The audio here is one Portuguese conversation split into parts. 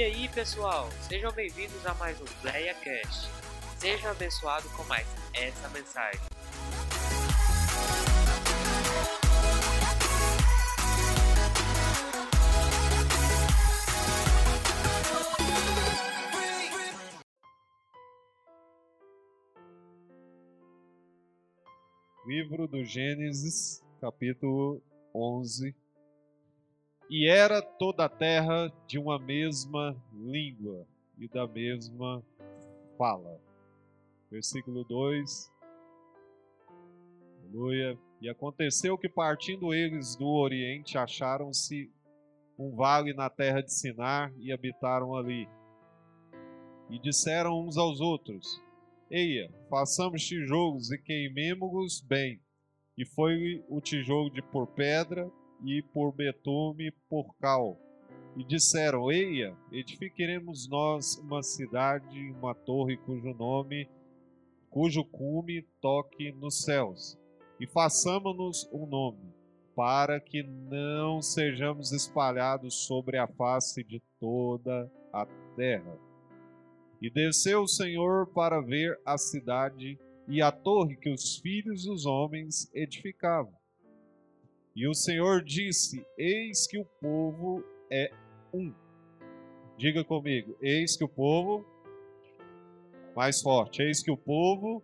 E aí, pessoal, sejam bem-vindos a mais um PlayaCast. Seja abençoado com mais essa mensagem. Livro do Gênesis, capítulo 11. E era toda a terra de uma mesma língua e da mesma fala. Versículo 2. Aleluia. E aconteceu que, partindo eles do Oriente, acharam-se um vale na terra de Sinar e habitaram ali. E disseram uns aos outros: Eia, façamos tijolos e queimemo-los bem. E foi o tijolo de por pedra e por betume por cal. E disseram: Eia, edificaremos nós uma cidade, uma torre cujo nome, cujo cume toque nos céus. E façamos-nos um nome, para que não sejamos espalhados sobre a face de toda a terra. E desceu o Senhor para ver a cidade e a torre que os filhos dos homens edificavam. E o Senhor disse: Eis que o povo é um. Diga comigo: Eis que o povo. Mais forte: Eis que o povo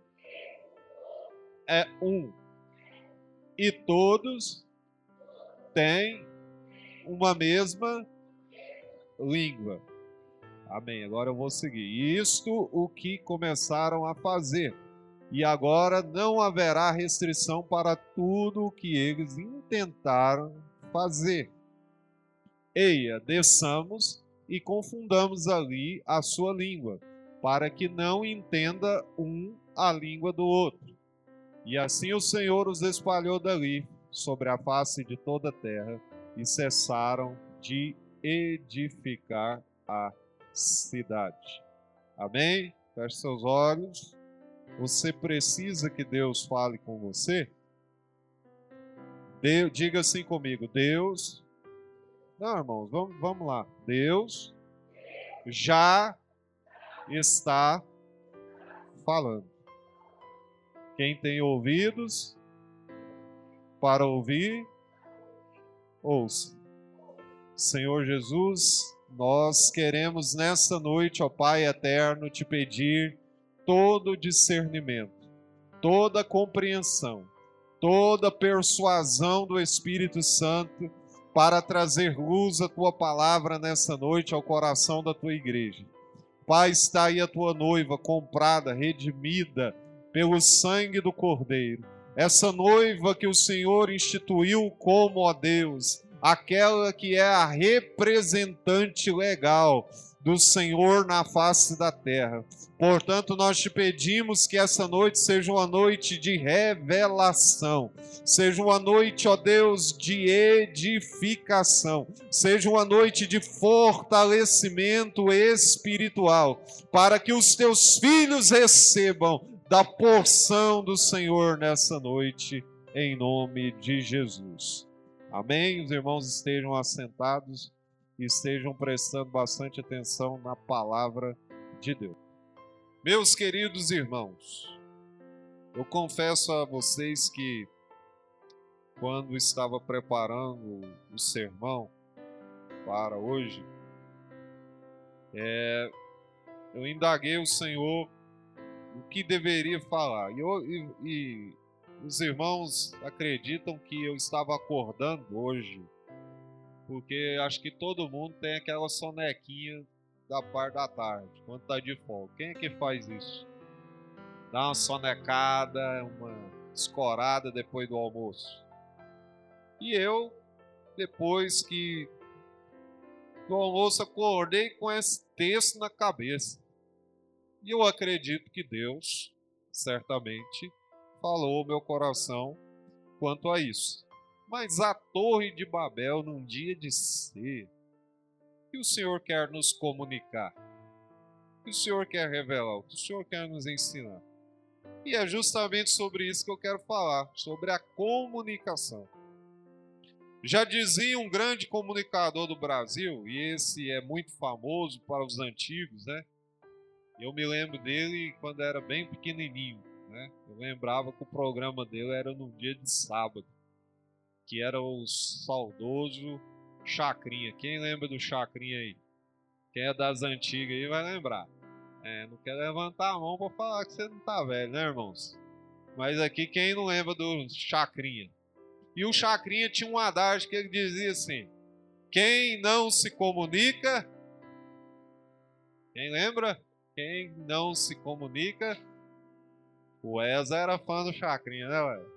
é um. E todos têm uma mesma língua. Amém. Agora eu vou seguir. Isto o que começaram a fazer. E agora não haverá restrição para tudo o que eles intentaram fazer. Eia, desçamos e confundamos ali a sua língua, para que não entenda um a língua do outro. E assim o Senhor os espalhou dali sobre a face de toda a terra e cessaram de edificar a cidade. Amém? Feche seus olhos. Você precisa que Deus fale com você? Diga assim comigo: Deus. Não, irmãos, vamos, vamos lá. Deus já está falando. Quem tem ouvidos para ouvir, ouça. Senhor Jesus, nós queremos nesta noite, ó Pai eterno, te pedir todo discernimento, toda compreensão, toda persuasão do Espírito Santo para trazer luz à tua palavra nessa noite ao coração da tua igreja. Pai, está aí a tua noiva comprada, redimida pelo sangue do Cordeiro. Essa noiva que o Senhor instituiu como, ó Deus, aquela que é a representante legal do Senhor na face da terra. Portanto, nós te pedimos que essa noite seja uma noite de revelação, seja uma noite, ó Deus, de edificação, seja uma noite de fortalecimento espiritual, para que os teus filhos recebam da porção do Senhor nessa noite, em nome de Jesus. Amém? Os irmãos estejam assentados e estejam prestando bastante atenção na palavra de Deus. Meus queridos irmãos, eu confesso a vocês que quando estava preparando o sermão para hoje, é, eu indaguei o Senhor o que deveria falar. E, eu, e, e os irmãos acreditam que eu estava acordando hoje, porque acho que todo mundo tem aquela sonequinha da parte da tarde, quando está de folga. Quem é que faz isso? Dá uma sonecada, uma escorada depois do almoço. E eu, depois que do almoço, acordei com esse texto na cabeça. E eu acredito que Deus, certamente, falou meu coração quanto a isso. Mas a Torre de Babel, num dia de ser, que o Senhor quer nos comunicar, que o Senhor quer revelar, o que o Senhor quer nos ensinar. E é justamente sobre isso que eu quero falar, sobre a comunicação. Já dizia um grande comunicador do Brasil, e esse é muito famoso para os antigos, né? Eu me lembro dele quando era bem pequenininho, né? Eu lembrava que o programa dele era no dia de sábado, que era o saudoso Chacrinha. Quem lembra do Chacrinha aí? Quem é das antigas aí vai lembrar. É, não quer levantar a mão para falar que você não tá velho, né, irmãos? Mas aqui quem não lembra do Chacrinha? E o Chacrinha tinha um adágio que ele dizia assim: quem não se comunica, quem lembra? Quem não se comunica, o Eza era fã do Chacrinha, né, ué?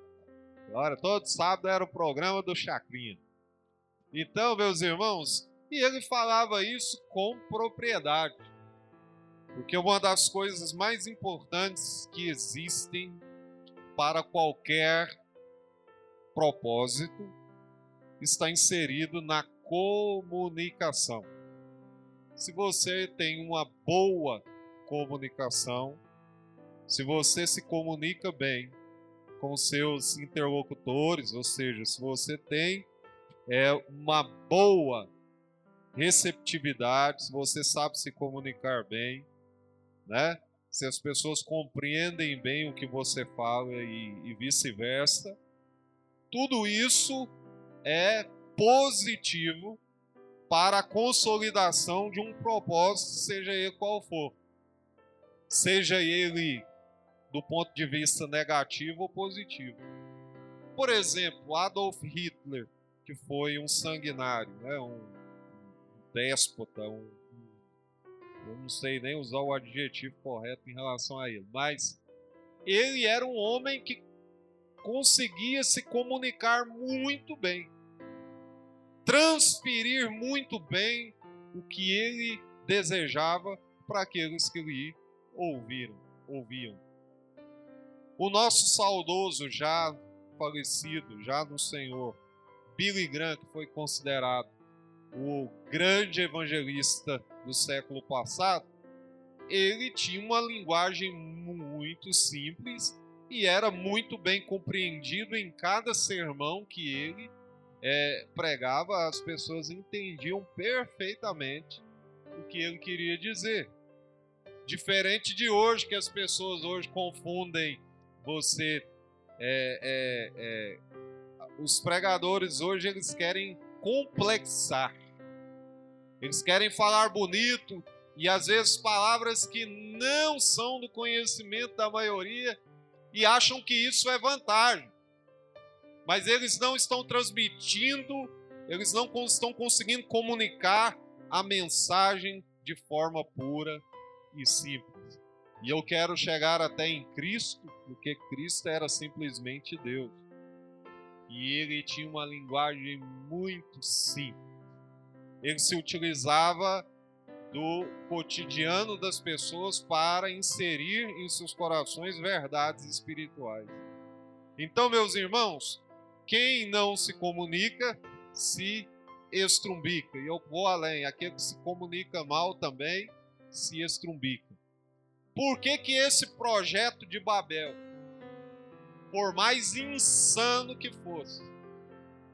Agora, todo sábado era o programa do Chacrinha. Então, meus irmãos, e ele falava isso com propriedade. Porque uma das coisas mais importantes que existem para qualquer propósito está inserido na comunicação. Se você tem uma boa comunicação, se você se comunica bem com seus interlocutores, ou seja, se você tem é, uma boa receptividade, se você sabe se comunicar bem, né? Se as pessoas compreendem bem o que você fala e, e vice-versa, tudo isso é positivo para a consolidação de um propósito, seja ele qual for. Seja ele do ponto de vista negativo ou positivo. Por exemplo, Adolf Hitler, que foi um sanguinário, né? um déspota, um, eu não sei nem usar o adjetivo correto em relação a ele, mas ele era um homem que conseguia se comunicar muito bem, transferir muito bem o que ele desejava para aqueles que lhe ouviram, ouviam. O nosso saudoso já falecido, já no Senhor, Billy Graham, que foi considerado o grande evangelista do século passado, ele tinha uma linguagem muito simples e era muito bem compreendido em cada sermão que ele é, pregava, as pessoas entendiam perfeitamente o que ele queria dizer. Diferente de hoje, que as pessoas hoje confundem você. É, é, é os pregadores hoje eles querem complexar, eles querem falar bonito e às vezes palavras que não são do conhecimento da maioria e acham que isso é vantagem. Mas eles não estão transmitindo, eles não estão conseguindo comunicar a mensagem de forma pura e simples. E eu quero chegar até em Cristo, porque Cristo era simplesmente Deus. E ele tinha uma linguagem muito simples. Ele se utilizava do cotidiano das pessoas para inserir em seus corações verdades espirituais. Então, meus irmãos, quem não se comunica se estrumbica. E eu vou além, aquele que se comunica mal também se estrumbica. Por que, que esse projeto de Babel, por mais insano que fosse,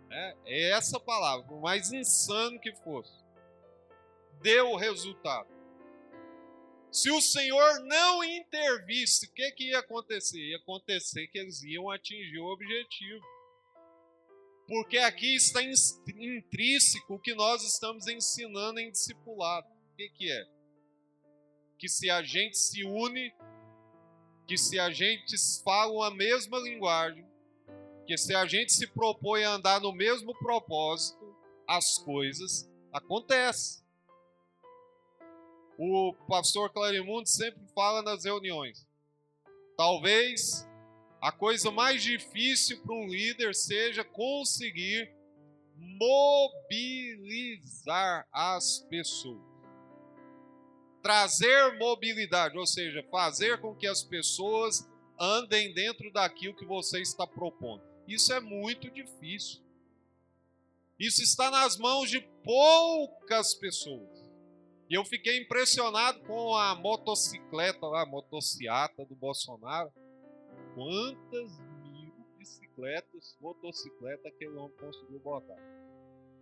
né, é essa palavra, por mais insano que fosse, deu o resultado. Se o Senhor não intervisse, o que, que ia acontecer? Ia acontecer que eles iam atingir o objetivo. Porque aqui está intrínseco o que nós estamos ensinando em discipulado. O que, que é? Que se a gente se une, que se a gente fala a mesma linguagem, que se a gente se propõe a andar no mesmo propósito, as coisas acontecem. O pastor Clarimundo sempre fala nas reuniões. Talvez a coisa mais difícil para um líder seja conseguir mobilizar as pessoas. Trazer mobilidade, ou seja, fazer com que as pessoas andem dentro daquilo que você está propondo. Isso é muito difícil. Isso está nas mãos de poucas pessoas. E eu fiquei impressionado com a motocicleta lá, a motociata do Bolsonaro. Quantas mil bicicletas, motocicleta que aquele homem conseguiu botar.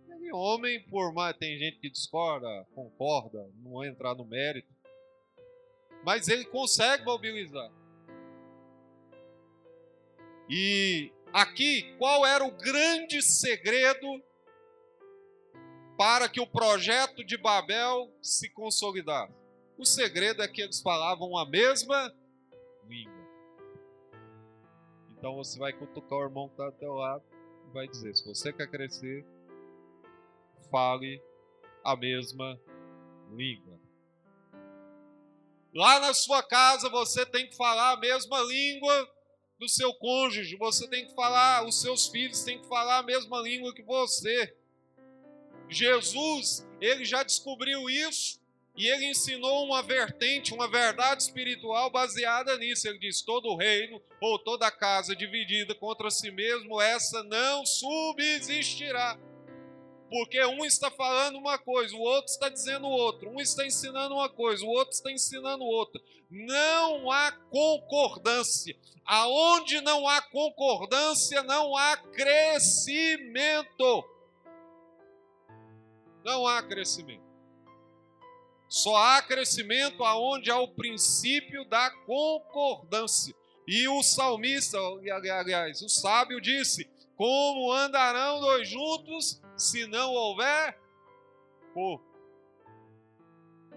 Aquele homem, por mais tem gente que discorda, concorda, não vou entrar no mérito, mas ele consegue mobilizar. E aqui, qual era o grande segredo para que o projeto de Babel se consolidasse? O segredo é que eles falavam a mesma língua. Então você vai cutucar o irmão que está ao teu lado e vai dizer: se você quer crescer, fale a mesma língua. Lá na sua casa você tem que falar a mesma língua do seu cônjuge, você tem que falar, os seus filhos têm que falar a mesma língua que você. Jesus, ele já descobriu isso e ele ensinou uma vertente, uma verdade espiritual baseada nisso. Ele diz: todo reino ou toda casa dividida contra si mesmo, essa não subsistirá. Porque um está falando uma coisa, o outro está dizendo outra. Um está ensinando uma coisa, o outro está ensinando outra. Não há concordância. Aonde não há concordância, não há crescimento. Não há crescimento. Só há crescimento aonde há o princípio da concordância. E o salmista, aliás, o sábio disse: Como andarão dois juntos se não houver corpo?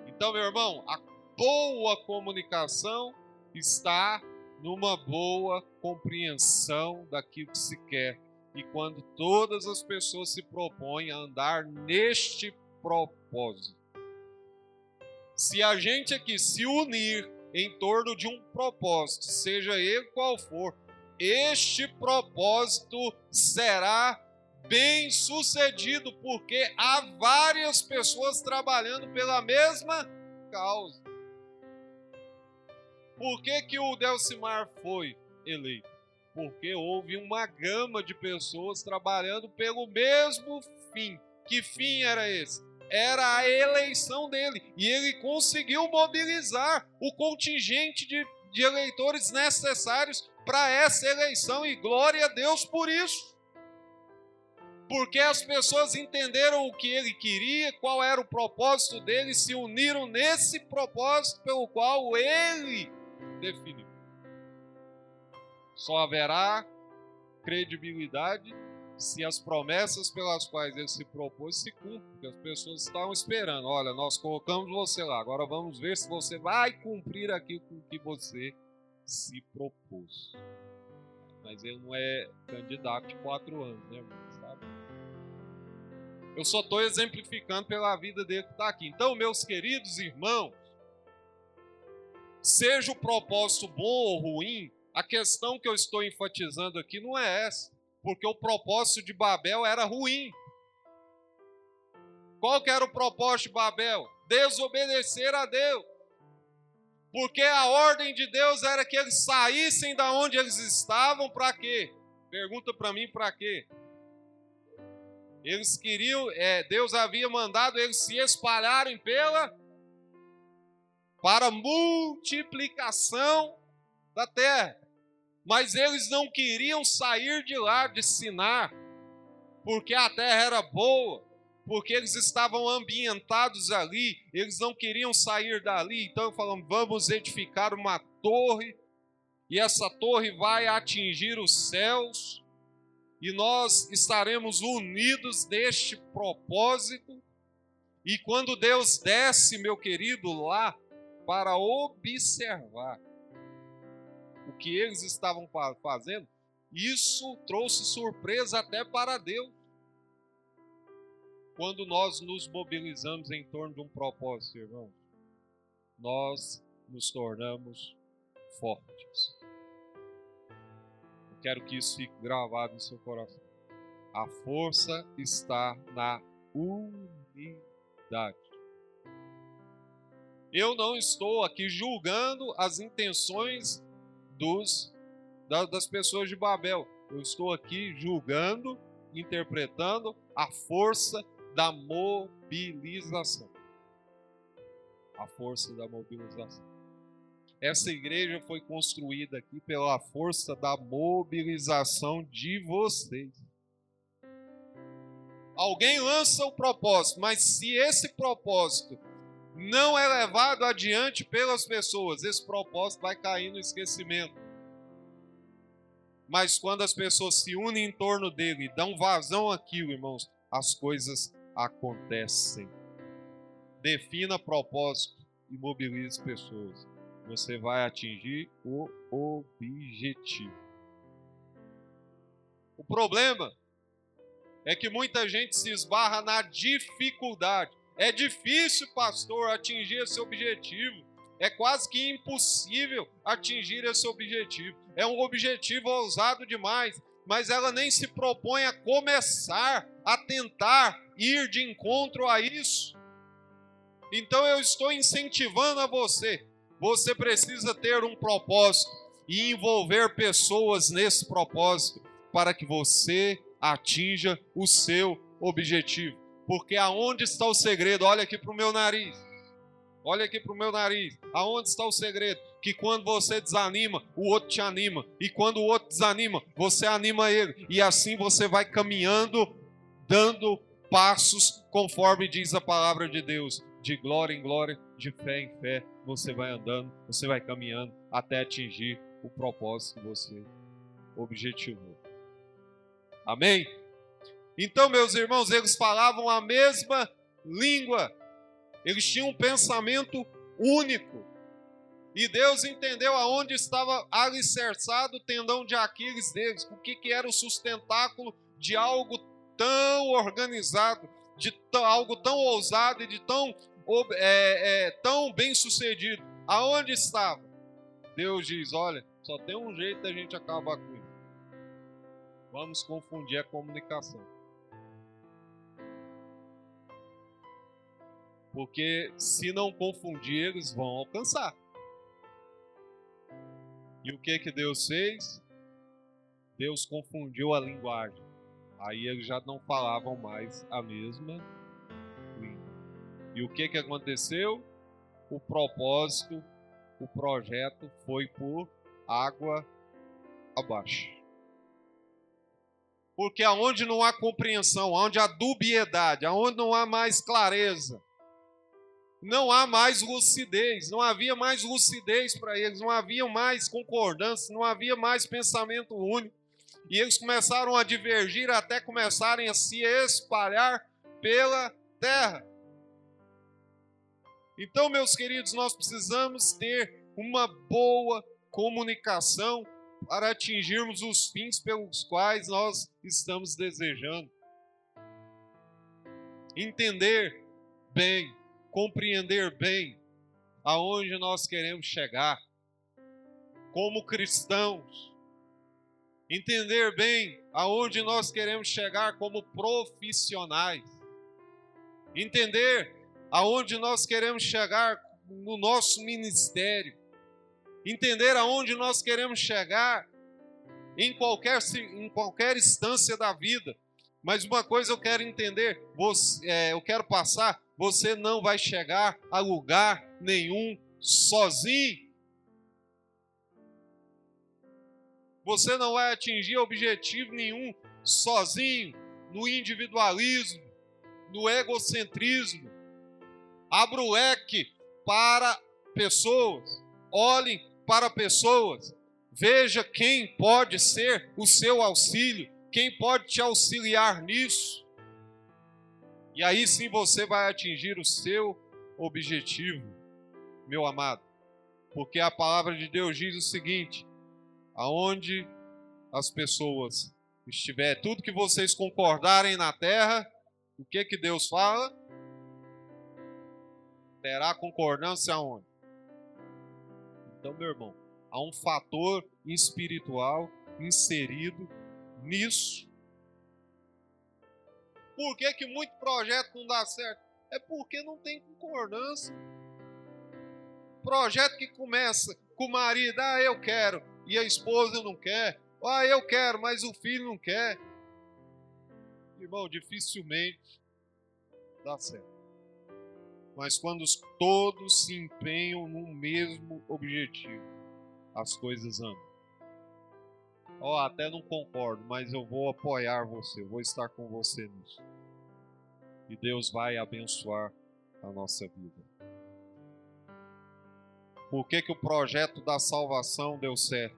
Então, meu irmão, a boa comunicação está numa boa compreensão daquilo que se quer. E quando todas as pessoas se propõem a andar neste propósito. Se a gente aqui se unir em torno de um propósito, seja ele qual for, este propósito será bem sucedido, porque há várias pessoas trabalhando pela mesma causa. Por que, que o Delcimar foi eleito? Porque houve uma gama de pessoas trabalhando pelo mesmo fim. Que fim era esse? era a eleição dele. E ele conseguiu mobilizar o contingente de, de eleitores necessários para essa eleição. E glória a Deus por isso. Porque as pessoas entenderam o que ele queria, qual era o propósito dele, se uniram nesse propósito pelo qual ele definiu. Só haverá credibilidade se as promessas pelas quais ele se propôs se cumprem, porque as pessoas estavam esperando. Olha, nós colocamos você lá, agora vamos ver se você vai cumprir aquilo com que você se propôs. Mas ele não é candidato de quatro anos, né? Sabe? Eu só estou exemplificando pela vida dele que está aqui. Então, meus queridos irmãos, seja o propósito bom ou ruim, a questão que eu estou enfatizando aqui não é essa porque o propósito de Babel era ruim. Qual que era o propósito de Babel? Desobedecer a Deus. Porque a ordem de Deus era que eles saíssem da onde eles estavam para quê? Pergunta para mim para quê? Eles queriam, é, Deus havia mandado eles se espalharem pela para multiplicação da terra mas eles não queriam sair de lá de Sinar, porque a terra era boa, porque eles estavam ambientados ali, eles não queriam sair dali, então falamos: vamos edificar uma torre, e essa torre vai atingir os céus, e nós estaremos unidos neste propósito. E quando Deus desce, meu querido, lá para observar o que eles estavam fazendo, isso trouxe surpresa até para Deus. Quando nós nos mobilizamos em torno de um propósito, irmãos, nós nos tornamos fortes. Eu quero que isso fique gravado no seu coração. A força está na unidade. Eu não estou aqui julgando as intenções dos, das pessoas de Babel. Eu estou aqui julgando, interpretando a força da mobilização. A força da mobilização. Essa igreja foi construída aqui pela força da mobilização de vocês. Alguém lança o propósito, mas se esse propósito não é levado adiante pelas pessoas, esse propósito vai cair no esquecimento. Mas quando as pessoas se unem em torno dele e dão vazão àquilo, irmãos, as coisas acontecem. Defina propósito e mobilize pessoas. Você vai atingir o objetivo. O problema é que muita gente se esbarra na dificuldade. É difícil, pastor, atingir esse objetivo. É quase que impossível atingir esse objetivo. É um objetivo ousado demais, mas ela nem se propõe a começar a tentar ir de encontro a isso. Então eu estou incentivando a você. Você precisa ter um propósito e envolver pessoas nesse propósito para que você atinja o seu objetivo. Porque aonde está o segredo? Olha aqui para o meu nariz. Olha aqui para o meu nariz. Aonde está o segredo? Que quando você desanima, o outro te anima. E quando o outro desanima, você anima ele. E assim você vai caminhando, dando passos conforme diz a palavra de Deus. De glória em glória, de fé em fé, você vai andando, você vai caminhando até atingir o propósito que você objetivou. Amém? Então, meus irmãos, eles falavam a mesma língua, eles tinham um pensamento único. E Deus entendeu aonde estava alicerçado o tendão de Aquiles deles, o que, que era o sustentáculo de algo tão organizado, de algo tão ousado e de tão, é, é, tão bem sucedido. Aonde estava? Deus diz: olha, só tem um jeito da gente acabar com isso vamos confundir a comunicação. Porque se não confundir, eles vão alcançar. E o que que Deus fez? Deus confundiu a linguagem. Aí eles já não falavam mais a mesma língua. E o que que aconteceu? O propósito, o projeto foi por água abaixo. Porque aonde não há compreensão, aonde há dubiedade, aonde não há mais clareza, não há mais lucidez, não havia mais lucidez para eles, não havia mais concordância, não havia mais pensamento único. E eles começaram a divergir até começarem a se espalhar pela terra. Então, meus queridos, nós precisamos ter uma boa comunicação para atingirmos os fins pelos quais nós estamos desejando. Entender bem, compreender bem aonde nós queremos chegar como cristãos. Entender bem aonde nós queremos chegar como profissionais. Entender aonde nós queremos chegar no nosso ministério entender aonde nós queremos chegar em qualquer, em qualquer instância da vida. Mas uma coisa eu quero entender, você, é, eu quero passar: você não vai chegar a lugar nenhum sozinho. Você não vai atingir objetivo nenhum sozinho, no individualismo, no egocentrismo. Abra o leque para pessoas. Olhem para pessoas. Veja quem pode ser o seu auxílio, quem pode te auxiliar nisso. E aí sim você vai atingir o seu objetivo, meu amado. Porque a palavra de Deus diz o seguinte: aonde as pessoas estiver, tudo que vocês concordarem na terra, o que que Deus fala? Terá concordância aonde? Então, meu irmão, há um fator espiritual inserido nisso. Por que, que muito projeto não dá certo? É porque não tem concordância. Projeto que começa com o marido, ah, eu quero, e a esposa não quer. Ah, eu quero, mas o filho não quer. Irmão, dificilmente dá certo. mas quando todos se empenham no mesmo objetivo, as coisas andam. Ó, oh, até não concordo, mas eu vou apoiar você, vou estar com você nisso. E Deus vai abençoar a nossa vida. Por que, que o projeto da salvação deu certo?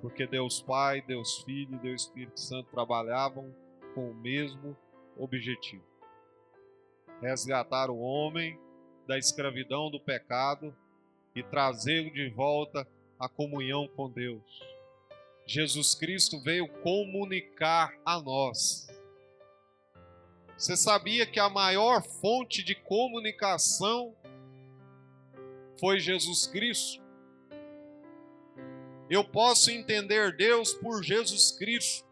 Porque Deus Pai, Deus Filho e Deus Espírito Santo trabalhavam com o mesmo objetivo resgatar o homem da escravidão do pecado e trazê-lo de volta à comunhão com Deus. Jesus Cristo veio comunicar a nós. Você sabia que a maior fonte de comunicação foi Jesus Cristo? Eu posso entender Deus por Jesus Cristo.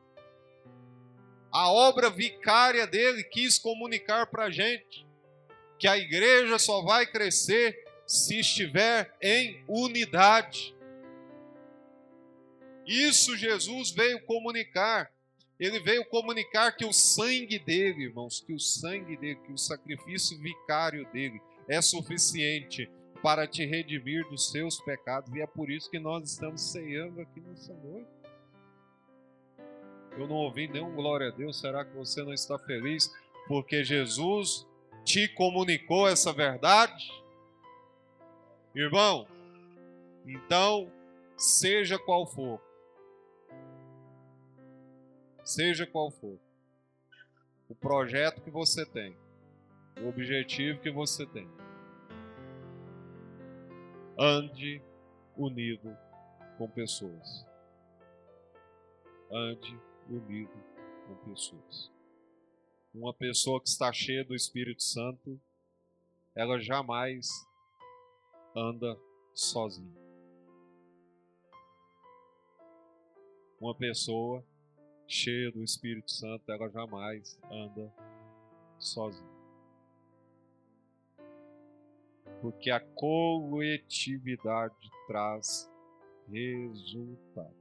A obra vicária dele quis comunicar para a gente que a igreja só vai crescer se estiver em unidade. Isso Jesus veio comunicar. Ele veio comunicar que o sangue dele, irmãos, que o sangue dele, que o sacrifício vicário dele é suficiente para te redimir dos seus pecados. E é por isso que nós estamos ceando aqui nessa noite. Eu não ouvi nenhum glória a Deus. Será que você não está feliz? Porque Jesus te comunicou essa verdade? Irmão, então, seja qual for, seja qual for, o projeto que você tem, o objetivo que você tem, ande unido com pessoas. Ande unido com pessoas. Uma pessoa que está cheia do Espírito Santo, ela jamais anda sozinha. Uma pessoa cheia do Espírito Santo, ela jamais anda sozinha. Porque a coletividade traz resultados.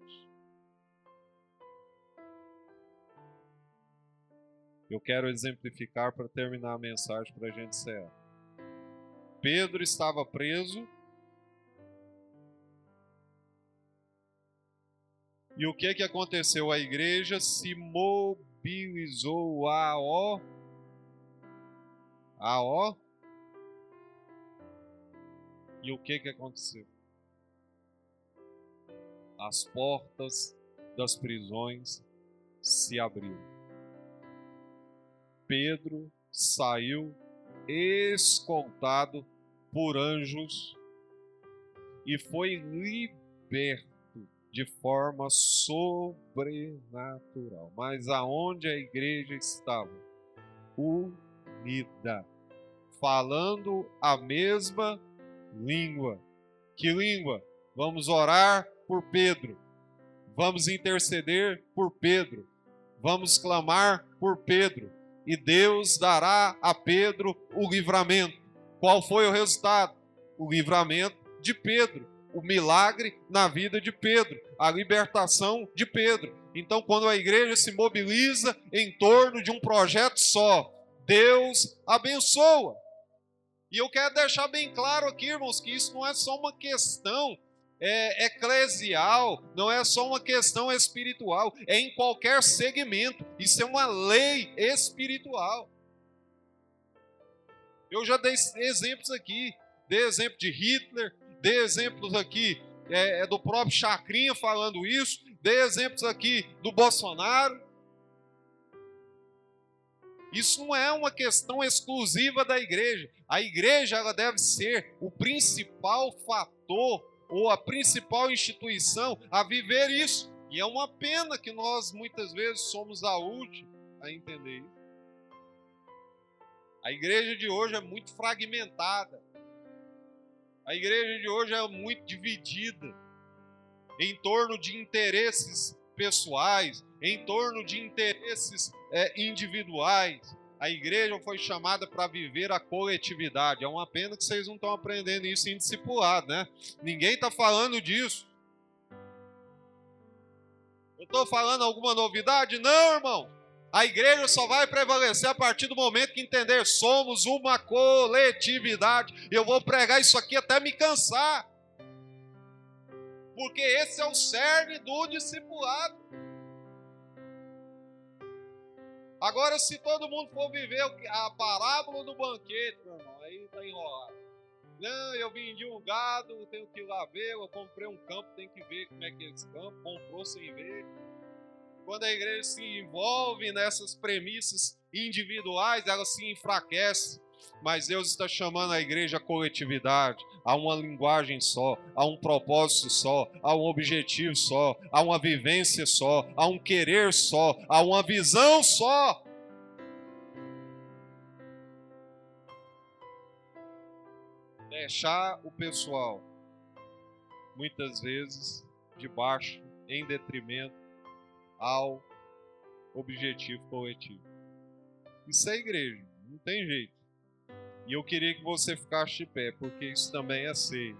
Eu quero exemplificar para terminar a mensagem para a gente ser. Pedro estava preso. E o que que aconteceu? A igreja se mobilizou a ó a ó E o que que aconteceu? As portas das prisões se abriram. Pedro saiu escoltado por anjos e foi liberto de forma sobrenatural. Mas aonde a igreja estava? Unida, falando a mesma língua. Que língua? Vamos orar por Pedro. Vamos interceder por Pedro. Vamos clamar por Pedro e Deus dará a Pedro o livramento. Qual foi o resultado? O livramento de Pedro, o milagre na vida de Pedro, a libertação de Pedro. Então, quando a igreja se mobiliza em torno de um projeto só, Deus abençoa. E eu quero deixar bem claro aqui, irmãos, que isso não é só uma questão é, eclesial, não é só uma questão espiritual, é em qualquer segmento. Isso é uma lei espiritual. Eu já dei exemplos aqui, dei exemplo de Hitler, dei exemplos aqui é, é do próprio Chacrinha falando isso, dei exemplos aqui do Bolsonaro. Isso não é uma questão exclusiva da igreja. A igreja ela deve ser o principal fator ou a principal instituição a viver isso. E é uma pena que nós muitas vezes somos a última a entender isso. A igreja de hoje é muito fragmentada. A igreja de hoje é muito dividida em torno de interesses pessoais, em torno de interesses é, individuais. A igreja foi chamada para viver a coletividade. É uma pena que vocês não estão aprendendo isso em discipulado, né? Ninguém está falando disso. Eu estou falando alguma novidade? Não, irmão. A igreja só vai prevalecer a partir do momento que entender somos uma coletividade. Eu vou pregar isso aqui até me cansar. Porque esse é o cerne do discipulado. Agora, se todo mundo for viver a parábola do banquete, meu irmão, aí está enrolado. Não, eu vendi um gado, tenho que ir lá ver, eu comprei um campo, tenho que ver como é que é esse campo, comprou sem ver. Quando a igreja se envolve nessas premissas individuais, ela se enfraquece. Mas Deus está chamando a igreja a coletividade, a uma linguagem só, a um propósito só, a um objetivo só, a uma vivência só, a um querer só, a uma visão só. Deixar o pessoal, muitas vezes, de baixo, em detrimento ao objetivo coletivo. Isso é igreja, não tem jeito. E eu queria que você ficasse de pé, porque isso também é ceia.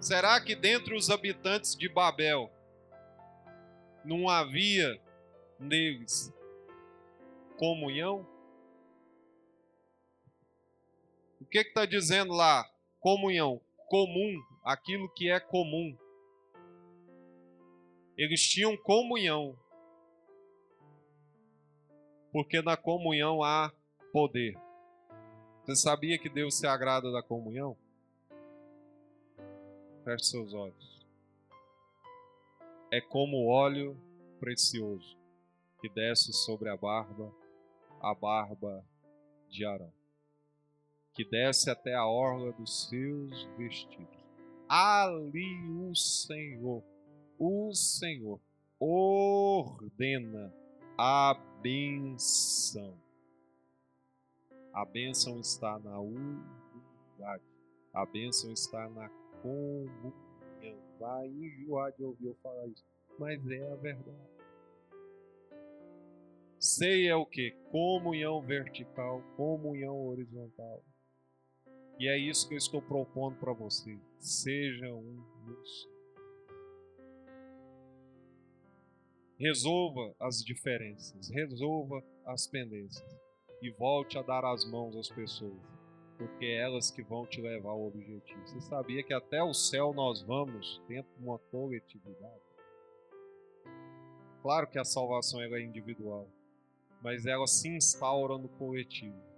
Será que dentre os habitantes de Babel não havia neles comunhão? O que está dizendo lá? Comunhão. Comum, aquilo que é comum. Eles tinham comunhão. Porque na comunhão há poder. Você sabia que Deus se agrada da comunhão? Feche seus olhos. É como óleo precioso que desce sobre a barba, a barba de Arão, que desce até a orla dos seus vestidos. Ali o Senhor o Senhor ordena a benção. A bênção está na unidade. A bênção está na comunhão. Vai enjoar de ouvir eu falar isso, mas é a verdade. Sei é o que? Comunhão vertical, comunhão horizontal. E é isso que eu estou propondo para você. Seja um dos Resolva as diferenças, resolva as pendências e volte a dar as mãos às pessoas, porque é elas que vão te levar ao objetivo. Você sabia que até o céu nós vamos dentro de uma coletividade? Claro que a salvação é individual, mas ela se instaura no coletivo.